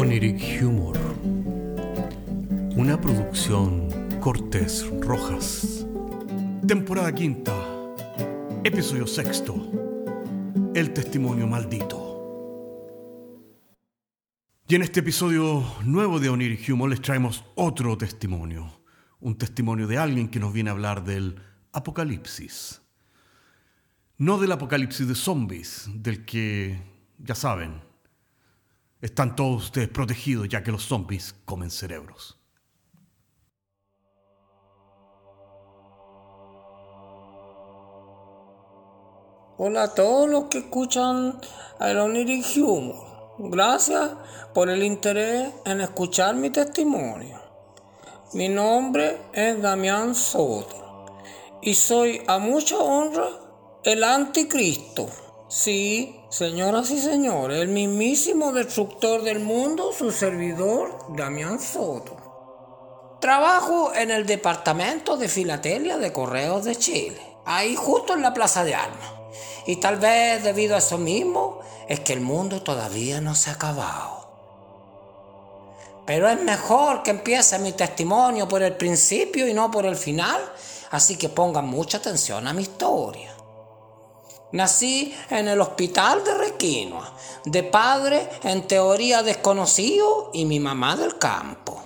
Oniric Humor. Una producción Cortés Rojas. Temporada quinta. Episodio sexto. El testimonio maldito. Y en este episodio nuevo de Oniric Humor les traemos otro testimonio. Un testimonio de alguien que nos viene a hablar del apocalipsis. No del apocalipsis de zombies, del que, ya saben, están todos ustedes protegidos ya que los zombies comen cerebros. Hola a todos los que escuchan Oniric Humor. Gracias por el interés en escuchar mi testimonio. Mi nombre es Damián Soto y soy a mucha honra el anticristo. Sí, señoras y señores, el mismísimo destructor del mundo, su servidor, Damián Soto. Trabajo en el departamento de filatelia de Correos de Chile, ahí justo en la Plaza de Armas. Y tal vez debido a eso mismo es que el mundo todavía no se ha acabado. Pero es mejor que empiece mi testimonio por el principio y no por el final, así que pongan mucha atención a mi historia. Nací en el hospital de Requinoa, de padre en teoría desconocido y mi mamá del campo.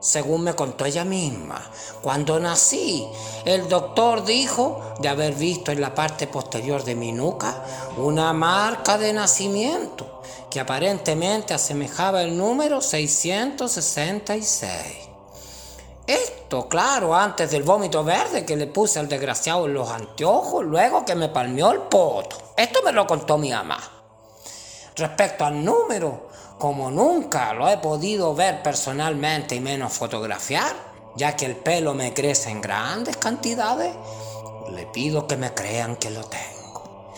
Según me contó ella misma, cuando nací, el doctor dijo de haber visto en la parte posterior de mi nuca una marca de nacimiento que aparentemente asemejaba el número 666. Esto, claro, antes del vómito verde que le puse al desgraciado en los anteojos, luego que me palmeó el poto. Esto me lo contó mi mamá. Respecto al número, como nunca lo he podido ver personalmente y menos fotografiar, ya que el pelo me crece en grandes cantidades, le pido que me crean que lo tengo.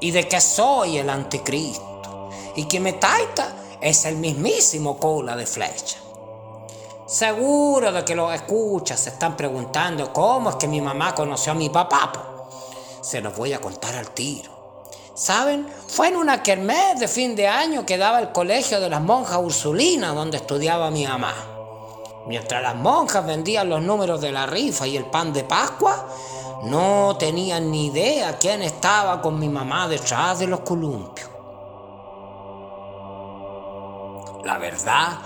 Y de que soy el anticristo. Y que me taita es el mismísimo cola de flecha. Seguro de que los escuchas se están preguntando cómo es que mi mamá conoció a mi papá. Se los voy a contar al tiro. ¿Saben? Fue en una kermés de fin de año que daba el colegio de las monjas ursulinas donde estudiaba mi mamá. Mientras las monjas vendían los números de la rifa y el pan de Pascua, no tenían ni idea quién estaba con mi mamá detrás de los columpios. La verdad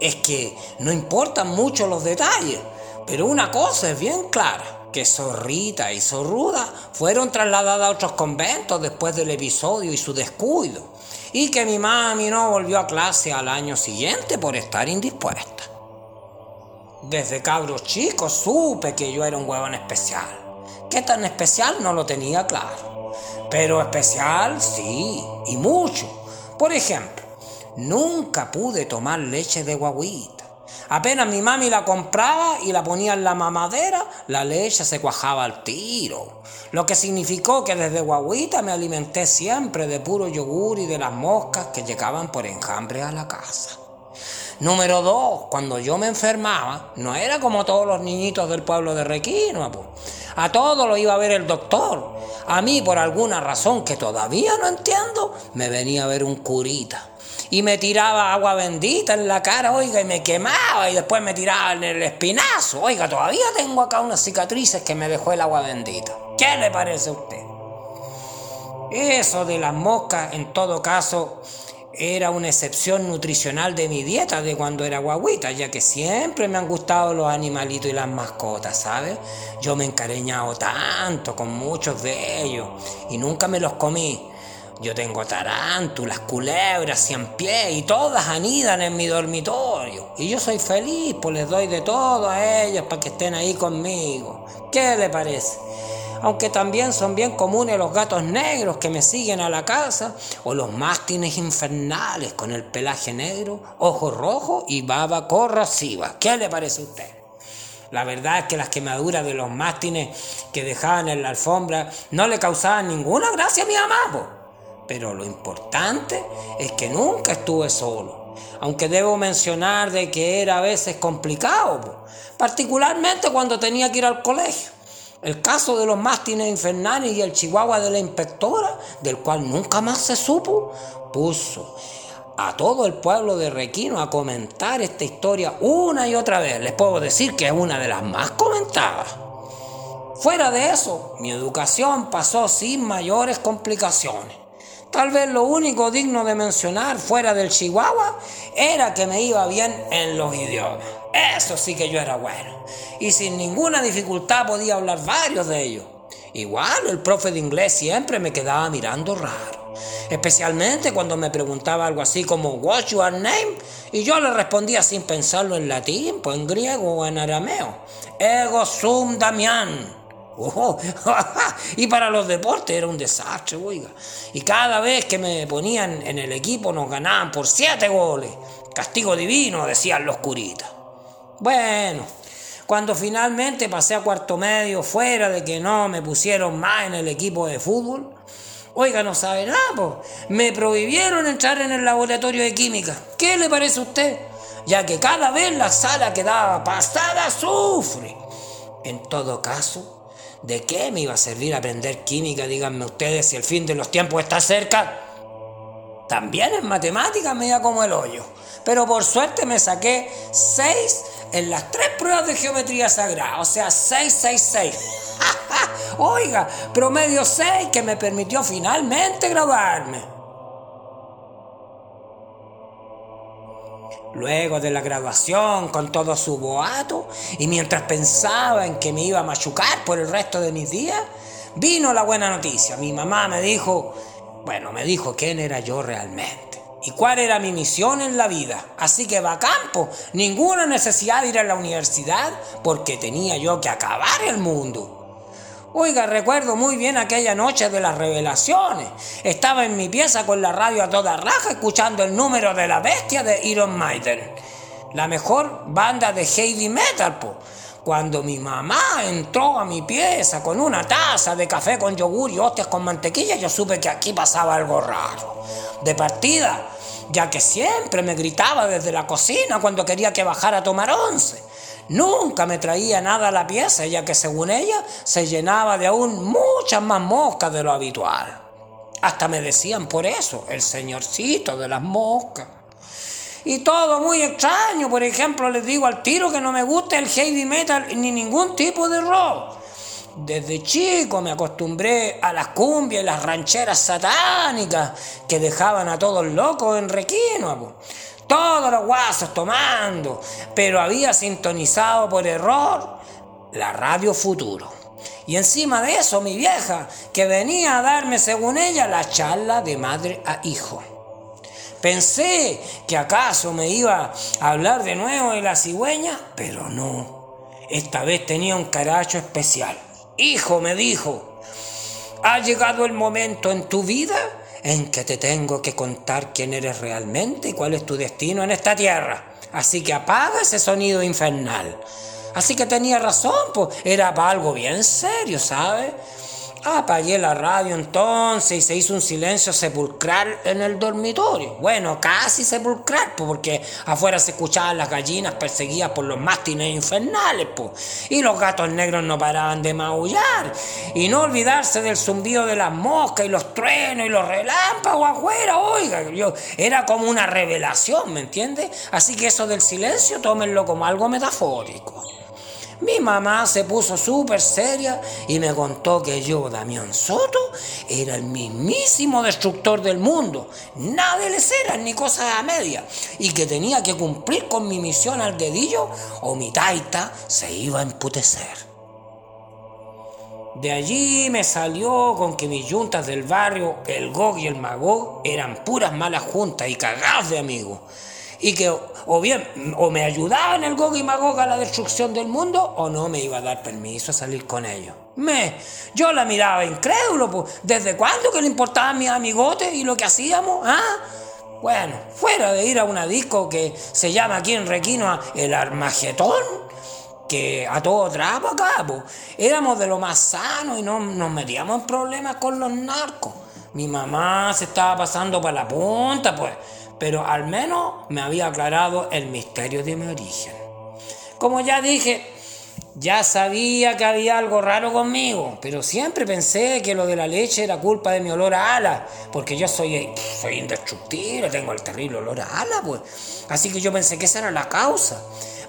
es que no importan mucho los detalles, pero una cosa es bien clara, que Zorrita y Zorruda fueron trasladadas a otros conventos después del episodio y su descuido, y que mi mami no volvió a clase al año siguiente por estar indispuesta. Desde cabros chicos supe que yo era un huevón especial. ¿Qué tan especial? No lo tenía claro. Pero especial sí, y mucho. Por ejemplo, Nunca pude tomar leche de guaguita. Apenas mi mami la compraba y la ponía en la mamadera, la leche se cuajaba al tiro. Lo que significó que desde guaguita me alimenté siempre de puro yogur y de las moscas que llegaban por enjambre a la casa. Número dos, cuando yo me enfermaba, no era como todos los niñitos del pueblo de Requino. A todo lo iba a ver el doctor. A mí, por alguna razón que todavía no entiendo, me venía a ver un curita y me tiraba agua bendita en la cara, oiga, y me quemaba y después me tiraba en el espinazo. Oiga, todavía tengo acá unas cicatrices que me dejó el agua bendita. ¿Qué le parece a usted? Eso de las moscas, en todo caso, era una excepción nutricional de mi dieta de cuando era guaguita, ya que siempre me han gustado los animalitos y las mascotas, ¿sabes? Yo me he tanto con muchos de ellos y nunca me los comí. Yo tengo tarántulas, culebras, cien pies y todas anidan en mi dormitorio. Y yo soy feliz, pues les doy de todo a ellas para que estén ahí conmigo. ¿Qué le parece? Aunque también son bien comunes los gatos negros que me siguen a la casa, o los mástines infernales con el pelaje negro, ojos rojos y baba corrosiva. ¿Qué le parece a usted? La verdad es que las quemaduras de los mástines que dejaban en la alfombra no le causaban ninguna gracia a mi mamá. Pero lo importante es que nunca estuve solo, aunque debo mencionar de que era a veces complicado, particularmente cuando tenía que ir al colegio. El caso de los mástines infernales y el chihuahua de la inspectora, del cual nunca más se supo, puso a todo el pueblo de Requino a comentar esta historia una y otra vez. Les puedo decir que es una de las más comentadas. Fuera de eso, mi educación pasó sin mayores complicaciones. Tal vez lo único digno de mencionar fuera del Chihuahua era que me iba bien en los idiomas. Eso sí que yo era bueno. Y sin ninguna dificultad podía hablar varios de ellos. Igual el profe de inglés siempre me quedaba mirando raro. Especialmente cuando me preguntaba algo así como What's your name? Y yo le respondía sin pensarlo en latín, pues en griego o en arameo. Ego sum Damián. Oh, y para los deportes era un desastre, oiga. Y cada vez que me ponían en el equipo nos ganaban por siete goles. Castigo divino, decían los curitas. Bueno, cuando finalmente pasé a cuarto medio, fuera de que no me pusieron más en el equipo de fútbol, oiga, no sabe nada, pues. me prohibieron entrar en el laboratorio de química. ¿Qué le parece a usted? Ya que cada vez la sala quedaba pasada sufre. En todo caso, ¿De qué me iba a servir aprender química, díganme ustedes, si el fin de los tiempos está cerca? También en matemáticas me iba como el hoyo. Pero por suerte me saqué 6 en las tres pruebas de geometría sagrada, o sea, 6, 6, 6. Oiga, promedio 6 que me permitió finalmente graduarme. Luego de la graduación, con todo su boato, y mientras pensaba en que me iba a machucar por el resto de mis días, vino la buena noticia. Mi mamá me dijo, bueno, me dijo quién era yo realmente y cuál era mi misión en la vida. Así que va a campo, ninguna necesidad de ir a la universidad porque tenía yo que acabar el mundo. Oiga, recuerdo muy bien aquella noche de las revelaciones. Estaba en mi pieza con la radio a toda raja escuchando el número de la bestia de Iron Maiden. La mejor banda de heavy metal, po. Cuando mi mamá entró a mi pieza con una taza de café con yogur y hostias con mantequilla, yo supe que aquí pasaba algo raro. De partida, ya que siempre me gritaba desde la cocina cuando quería que bajara a tomar once. Nunca me traía nada a la pieza, ya que según ella se llenaba de aún muchas más moscas de lo habitual. Hasta me decían por eso, el señorcito de las moscas. Y todo muy extraño, por ejemplo, les digo al tiro que no me gusta el heavy metal ni ningún tipo de rock. Desde chico me acostumbré a las cumbias y las rancheras satánicas que dejaban a todos locos en requino todos los guasos tomando, pero había sintonizado por error la radio futuro. Y encima de eso mi vieja, que venía a darme, según ella, la charla de madre a hijo. Pensé que acaso me iba a hablar de nuevo de la cigüeña, pero no. Esta vez tenía un caracho especial. Hijo, me dijo, ¿ha llegado el momento en tu vida en que te tengo que contar quién eres realmente y cuál es tu destino en esta tierra. Así que apaga ese sonido infernal. Así que tenía razón, pues era algo bien serio, ¿sabes? Apagué la radio entonces y se hizo un silencio sepulcral en el dormitorio. Bueno, casi sepulcral, porque afuera se escuchaban las gallinas perseguidas por los mastines infernales, pues. Y los gatos negros no paraban de maullar. Y no olvidarse del zumbido de las moscas y los truenos y los relámpagos afuera, oiga. Yo, era como una revelación, ¿me entiendes? Así que eso del silencio tómenlo como algo metafórico. Mi mamá se puso súper seria y me contó que yo, Damián Soto, era el mismísimo destructor del mundo. Nada de leceras ni cosas a media. Y que tenía que cumplir con mi misión al dedillo o mi taita se iba a emputecer. De allí me salió con que mis juntas del barrio, el GOG y el MAGOG, eran puras malas juntas y cagadas de amigos y que o bien o me ayudaba en el Gog y Magog a la destrucción del mundo o no me iba a dar permiso a salir con ellos. Me, yo la miraba incrédulo, pues, ¿desde cuándo que le importaban mis amigotes y lo que hacíamos? ¿Ah? Bueno, fuera de ir a una disco que se llama aquí en Requino el Armagetón, que a todo trapo acá, pues, éramos de lo más sano y no nos metíamos en problemas con los narcos. Mi mamá se estaba pasando para la punta, pues pero al menos me había aclarado el misterio de mi origen. Como ya dije, Ya sabía que había algo raro conmigo, pero siempre pensé que lo de la leche era culpa de mi olor a ala, porque yo soy, soy indestructible, tengo el terrible olor a ala, pues. Así que yo pensé que esa era la causa.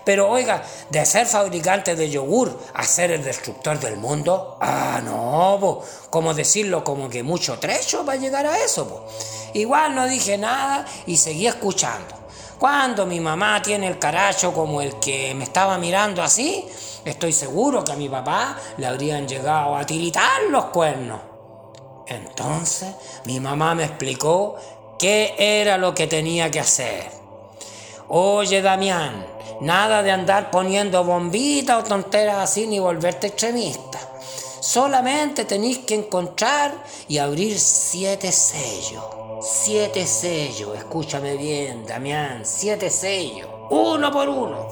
Pero oiga, de ser fabricante de yogur a ser el destructor del mundo, ah, no, pues, como decirlo como que mucho trecho para llegar a eso, pues. Igual no dije nada y seguí escuchando. Cuando mi mamá tiene el caracho como el que me estaba mirando así, Estoy seguro que a mi papá le habrían llegado a tiritar los cuernos. Entonces mi mamá me explicó qué era lo que tenía que hacer. Oye, Damián, nada de andar poniendo bombitas o tonteras así ni volverte extremista. Solamente tenéis que encontrar y abrir siete sellos. Siete sellos, escúchame bien, Damián, siete sellos, uno por uno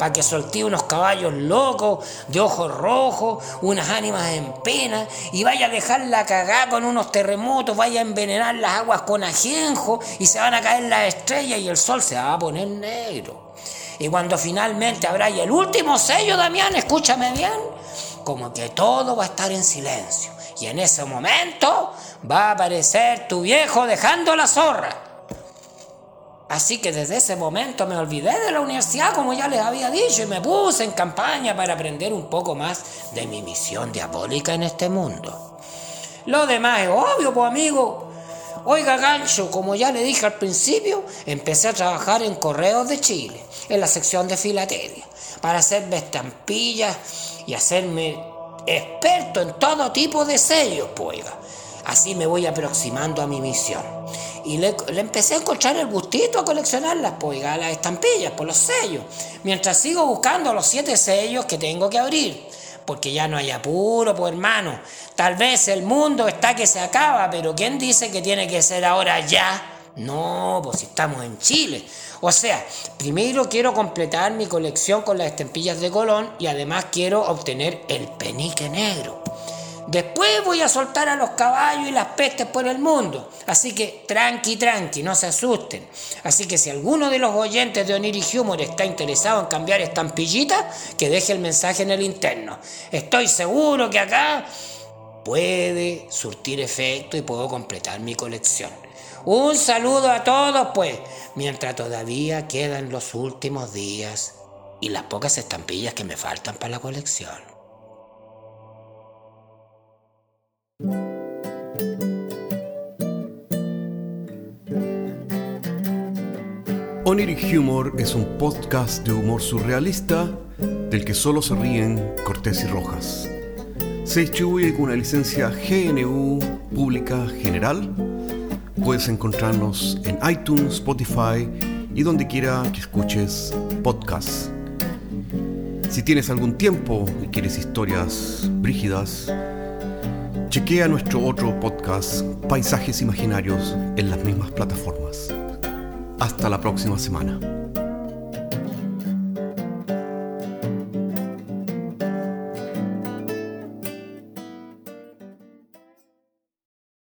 para que soltee unos caballos locos, de ojos rojos, unas ánimas en pena, y vaya a dejarla cagar con unos terremotos, vaya a envenenar las aguas con ajenjo, y se van a caer las estrellas y el sol se va a poner negro. Y cuando finalmente habrá el último sello, Damián, escúchame bien, como que todo va a estar en silencio. Y en ese momento va a aparecer tu viejo dejando la zorra. Así que desde ese momento me olvidé de la universidad, como ya les había dicho, y me puse en campaña para aprender un poco más de mi misión diabólica en este mundo. Lo demás es obvio, pues amigo. Oiga, gancho, como ya le dije al principio, empecé a trabajar en Correos de Chile, en la sección de filatelia, para hacerme estampillas y hacerme experto en todo tipo de sellos, pues. Así me voy aproximando a mi misión. Y le, empecé a encontrar el gustito a coleccionarlas, pues, a las estampillas, por los sellos. Mientras sigo buscando los siete sellos que tengo que abrir. Porque ya no hay apuro, pues hermano. Tal vez el mundo está que se acaba, pero ¿quién dice que tiene que ser ahora ya? No, pues si estamos en Chile. O sea, primero quiero completar mi colección con las estampillas de Colón y además quiero obtener el penique negro. Después voy a soltar a los caballos y las pestes por el mundo. Así que tranqui, tranqui, no se asusten. Así que si alguno de los oyentes de Oniri Humor está interesado en cambiar estampillitas, que deje el mensaje en el interno. Estoy seguro que acá puede surtir efecto y puedo completar mi colección. Un saludo a todos, pues, mientras todavía quedan los últimos días y las pocas estampillas que me faltan para la colección. Oniric Humor es un podcast de humor surrealista del que solo se ríen Cortés y Rojas. Se distribuye con una licencia GNU Pública General. Puedes encontrarnos en iTunes, Spotify y donde quiera que escuches podcasts. Si tienes algún tiempo y quieres historias brígidas, chequea nuestro otro podcast, Paisajes Imaginarios, en las mismas plataformas. Hasta la próxima semana.